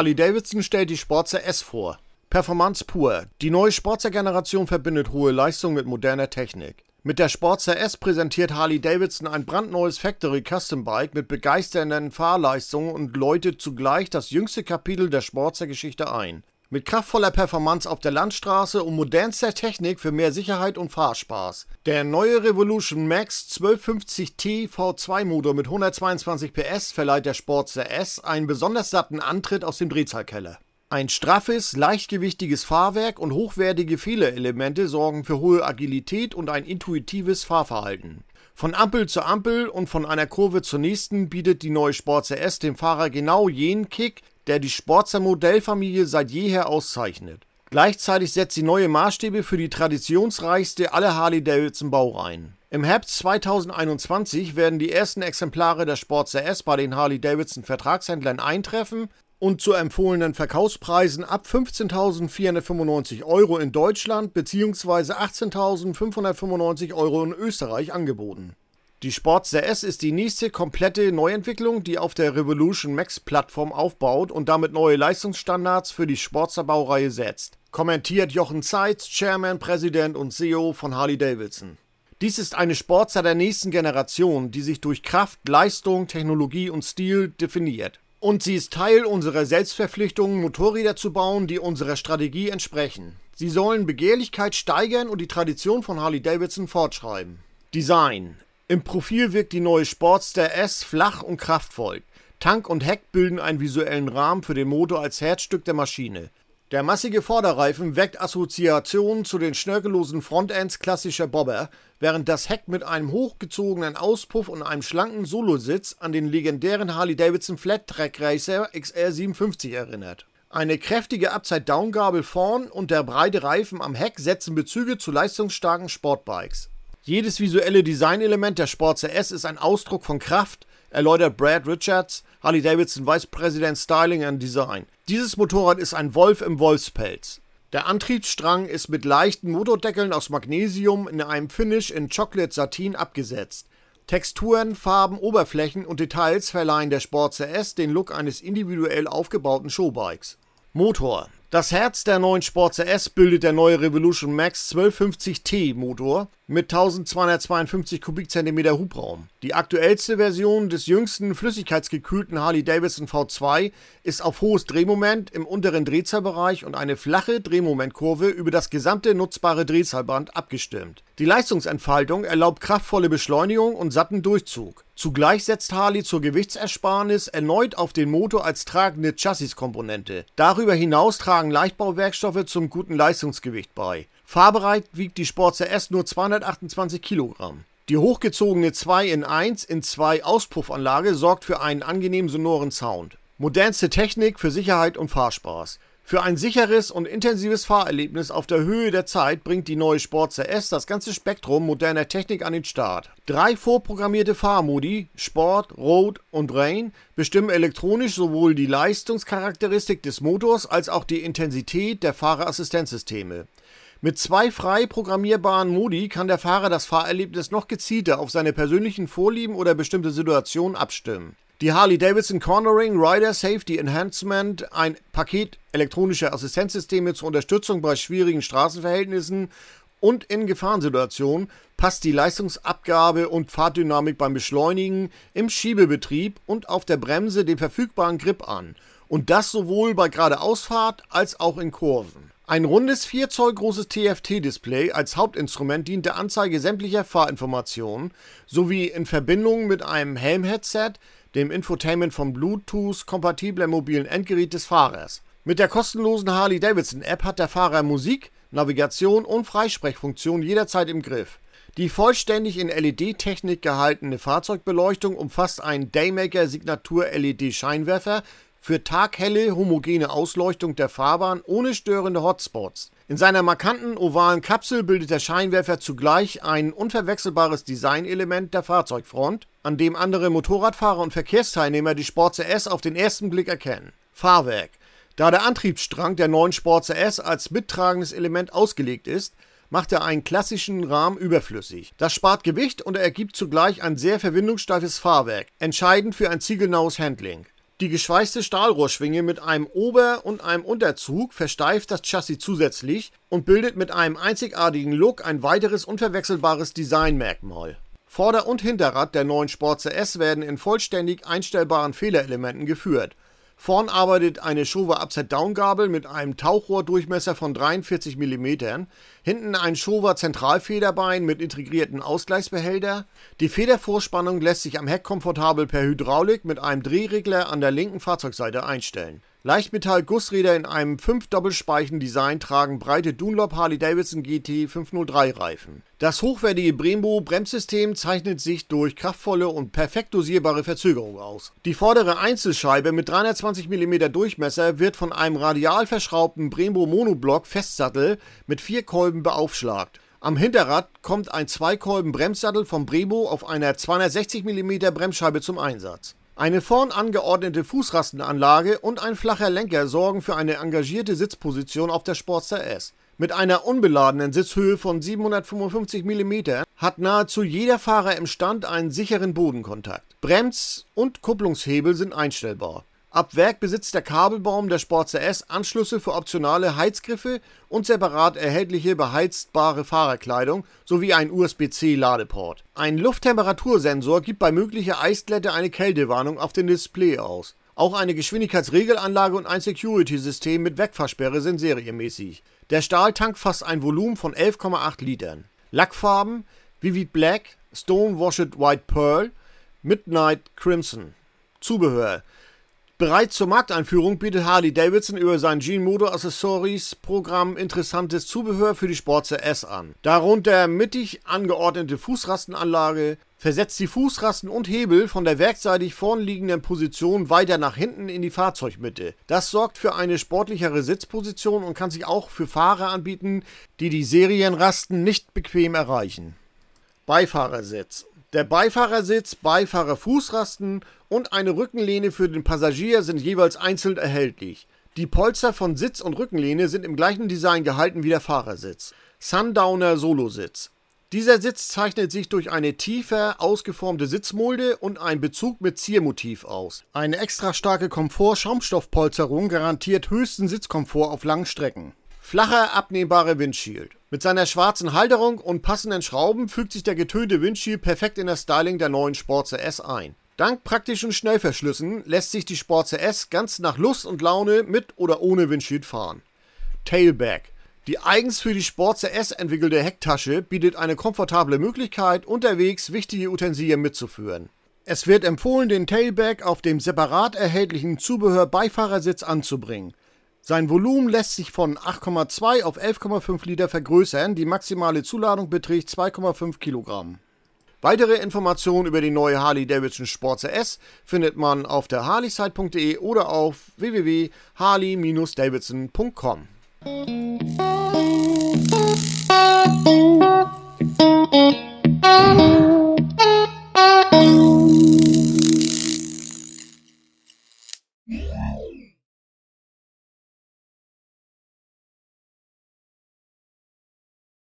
Harley-Davidson stellt die Sportster S vor. Performance pur. Die neue Sportster-Generation verbindet hohe Leistung mit moderner Technik. Mit der Sportster S präsentiert Harley-Davidson ein brandneues Factory Custom Bike mit begeisternden Fahrleistungen und läutet zugleich das jüngste Kapitel der Sportster-Geschichte ein. Mit kraftvoller Performance auf der Landstraße und modernster Technik für mehr Sicherheit und Fahrspaß. Der neue Revolution Max 1250T V2 Motor mit 122 PS verleiht der Sportster S einen besonders satten Antritt aus dem Drehzahlkeller. Ein straffes, leichtgewichtiges Fahrwerk und hochwertige Fehlerelemente sorgen für hohe Agilität und ein intuitives Fahrverhalten. Von Ampel zu Ampel und von einer Kurve zur nächsten bietet die neue Sportster S dem Fahrer genau jenen Kick, der die Sportster Modellfamilie seit jeher auszeichnet. Gleichzeitig setzt sie neue Maßstäbe für die traditionsreichste aller Harley-Davidson-Baureihen. Im Herbst 2021 werden die ersten Exemplare der Sportster S bei den Harley-Davidson-Vertragshändlern eintreffen und zu empfohlenen Verkaufspreisen ab 15.495 Euro in Deutschland bzw. 18.595 Euro in Österreich angeboten. Die Sportster S ist die nächste komplette Neuentwicklung, die auf der Revolution Max Plattform aufbaut und damit neue Leistungsstandards für die Sportster Baureihe setzt. Kommentiert Jochen Zeitz, Chairman, Präsident und CEO von Harley Davidson. Dies ist eine Sportster der nächsten Generation, die sich durch Kraft, Leistung, Technologie und Stil definiert. Und sie ist Teil unserer Selbstverpflichtung, Motorräder zu bauen, die unserer Strategie entsprechen. Sie sollen Begehrlichkeit steigern und die Tradition von Harley Davidson fortschreiben. Design im Profil wirkt die neue Sportster S flach und kraftvoll. Tank und Heck bilden einen visuellen Rahmen für den Motor als Herzstück der Maschine. Der massige Vorderreifen weckt Assoziationen zu den schnörkellosen Frontends klassischer Bobber, während das Heck mit einem hochgezogenen Auspuff und einem schlanken Solositz an den legendären Harley-Davidson Flat Track Racer XR57 erinnert. Eine kräftige Upside-Down-Gabel vorn und der breite Reifen am Heck setzen Bezüge zu leistungsstarken Sportbikes. Jedes visuelle Designelement der Sportster S ist ein Ausdruck von Kraft, erläutert Brad Richards, Harley-Davidson Vice President Styling and Design. Dieses Motorrad ist ein Wolf im Wolfspelz. Der Antriebsstrang ist mit leichten Motordeckeln aus Magnesium in einem Finish in Chocolate Satin abgesetzt. Texturen, Farben, Oberflächen und Details verleihen der Sportster S den Look eines individuell aufgebauten Showbikes. Motor das Herz der neuen Sportster S bildet der neue Revolution Max 1250T Motor mit 1252 Kubikzentimeter Hubraum. Die aktuellste Version des jüngsten flüssigkeitsgekühlten Harley-Davidson V2 ist auf hohes Drehmoment im unteren Drehzahlbereich und eine flache Drehmomentkurve über das gesamte nutzbare Drehzahlband abgestimmt. Die Leistungsentfaltung erlaubt kraftvolle Beschleunigung und satten Durchzug. Zugleich setzt Harley zur Gewichtsersparnis erneut auf den Motor als tragende Chassiskomponente. Darüber hinaus tragen Leichtbauwerkstoffe zum guten Leistungsgewicht bei. Fahrbereit wiegt die Sportster S nur 228 Kilogramm. Die hochgezogene 2 in 1 in 2 Auspuffanlage sorgt für einen angenehmen sonoren Sound. Modernste Technik für Sicherheit und Fahrspaß. Für ein sicheres und intensives Fahrerlebnis auf der Höhe der Zeit bringt die neue Sportster S das ganze Spektrum moderner Technik an den Start. Drei vorprogrammierte Fahrmodi, Sport, Road und Rain, bestimmen elektronisch sowohl die Leistungscharakteristik des Motors als auch die Intensität der Fahrerassistenzsysteme. Mit zwei frei programmierbaren Modi kann der Fahrer das Fahrerlebnis noch gezielter auf seine persönlichen Vorlieben oder bestimmte Situationen abstimmen. Die Harley-Davidson Cornering Rider Safety Enhancement, ein Paket elektronischer Assistenzsysteme zur Unterstützung bei schwierigen Straßenverhältnissen und in Gefahrensituationen, passt die Leistungsabgabe und Fahrdynamik beim Beschleunigen, im Schiebebetrieb und auf der Bremse den verfügbaren Grip an. Und das sowohl bei Geradeausfahrt als auch in Kurven. Ein rundes 4 Zoll großes TFT-Display als Hauptinstrument dient der Anzeige sämtlicher Fahrinformationen sowie in Verbindung mit einem Helm-Headset dem Infotainment vom Bluetooth-kompatiblen mobilen Endgerät des Fahrers. Mit der kostenlosen Harley-Davidson-App hat der Fahrer Musik, Navigation und Freisprechfunktion jederzeit im Griff. Die vollständig in LED-Technik gehaltene Fahrzeugbeleuchtung umfasst einen Daymaker Signatur LED-Scheinwerfer für taghelle homogene Ausleuchtung der Fahrbahn ohne störende Hotspots. In seiner markanten ovalen Kapsel bildet der Scheinwerfer zugleich ein unverwechselbares Designelement der Fahrzeugfront, an dem andere Motorradfahrer und Verkehrsteilnehmer die Sportster S auf den ersten Blick erkennen. Fahrwerk Da der Antriebsstrang der neuen Sportster S als mittragendes Element ausgelegt ist, macht er einen klassischen Rahmen überflüssig. Das spart Gewicht und ergibt zugleich ein sehr verwindungssteifes Fahrwerk, entscheidend für ein ziegelnaues Handling. Die geschweißte Stahlrohrschwinge mit einem Ober- und einem Unterzug versteift das Chassis zusätzlich und bildet mit einem einzigartigen Look ein weiteres unverwechselbares Designmerkmal. Vorder- und Hinterrad der neuen Sportster S werden in vollständig einstellbaren Federelementen geführt. Vorn arbeitet eine Showa Upside-Down-Gabel mit einem Tauchrohrdurchmesser von 43 mm, hinten ein Showa Zentralfederbein mit integrierten Ausgleichsbehälter. Die Federvorspannung lässt sich am Heck komfortabel per Hydraulik mit einem Drehregler an der linken Fahrzeugseite einstellen Leichtmetall-Gussräder in einem 5-Doppelspeichen-Design tragen breite Dunlop Harley-Davidson GT 503-Reifen. Das hochwertige Brembo-Bremssystem zeichnet sich durch kraftvolle und perfekt dosierbare Verzögerung aus. Die vordere Einzelscheibe mit 320 mm Durchmesser wird von einem radial verschraubten Brembo Monoblock Festsattel mit vier Kolben beaufschlagt. Am Hinterrad kommt ein Zweikolben-Bremssattel vom Brembo auf einer 260 mm Bremsscheibe zum Einsatz eine vorn angeordnete Fußrastenanlage und ein flacher Lenker sorgen für eine engagierte Sitzposition auf der Sportster S. Mit einer unbeladenen Sitzhöhe von 755 mm hat nahezu jeder Fahrer im Stand einen sicheren Bodenkontakt. Brems- und Kupplungshebel sind einstellbar Ab Werk besitzt der Kabelbaum der Sportster S Anschlüsse für optionale Heizgriffe und separat erhältliche beheizbare Fahrerkleidung sowie ein USB-C-Ladeport. Ein Lufttemperatursensor gibt bei möglicher Eisglätte eine Kältewarnung auf dem Display aus. Auch eine Geschwindigkeitsregelanlage und ein Security-System mit Wegfahrsperre sind serienmäßig. Der Stahltank fasst ein Volumen von 11,8 Litern. Lackfarben Vivid Black, Stone Washed White Pearl, Midnight Crimson. Zubehör Bereits zur Markteinführung bietet Harley-Davidson über sein Gene Motor Accessories Programm interessantes Zubehör für die Sportster S an. Darunter mittig angeordnete Fußrastenanlage, versetzt die Fußrasten und Hebel von der werkseitig vornliegenden Position weiter nach hinten in die Fahrzeugmitte. Das sorgt für eine sportlichere Sitzposition und kann sich auch für Fahrer anbieten, die die Serienrasten nicht bequem erreichen. Beifahrersitz der Beifahrersitz, Beifahrerfußrasten und eine Rückenlehne für den Passagier sind jeweils einzeln erhältlich. Die Polster von Sitz und Rückenlehne sind im gleichen Design gehalten wie der Fahrersitz. Sundowner Solositz. Dieser Sitz zeichnet sich durch eine tiefer ausgeformte Sitzmulde und einen Bezug mit Ziermotiv aus. Eine extra starke Komfort-Schaumstoffpolsterung garantiert höchsten Sitzkomfort auf langen Strecken. Flacher, abnehmbarer Windshield. Mit seiner schwarzen Halterung und passenden Schrauben fügt sich der getönte Windshield perfekt in das Styling der neuen Sportster S ein. Dank praktischen Schnellverschlüssen lässt sich die Sportster S ganz nach Lust und Laune mit oder ohne Windshield fahren. Tailback. Die eigens für die Sportster S entwickelte Hecktasche bietet eine komfortable Möglichkeit, unterwegs wichtige Utensilien mitzuführen. Es wird empfohlen, den Tailback auf dem separat erhältlichen Zubehör Beifahrersitz anzubringen. Sein Volumen lässt sich von 8,2 auf 11,5 Liter vergrößern, die maximale Zuladung beträgt 2,5 Kilogramm. Weitere Informationen über die neue Harley-Davidson Sportster S findet man auf der harleyside.de oder auf www.harley-davidson.com.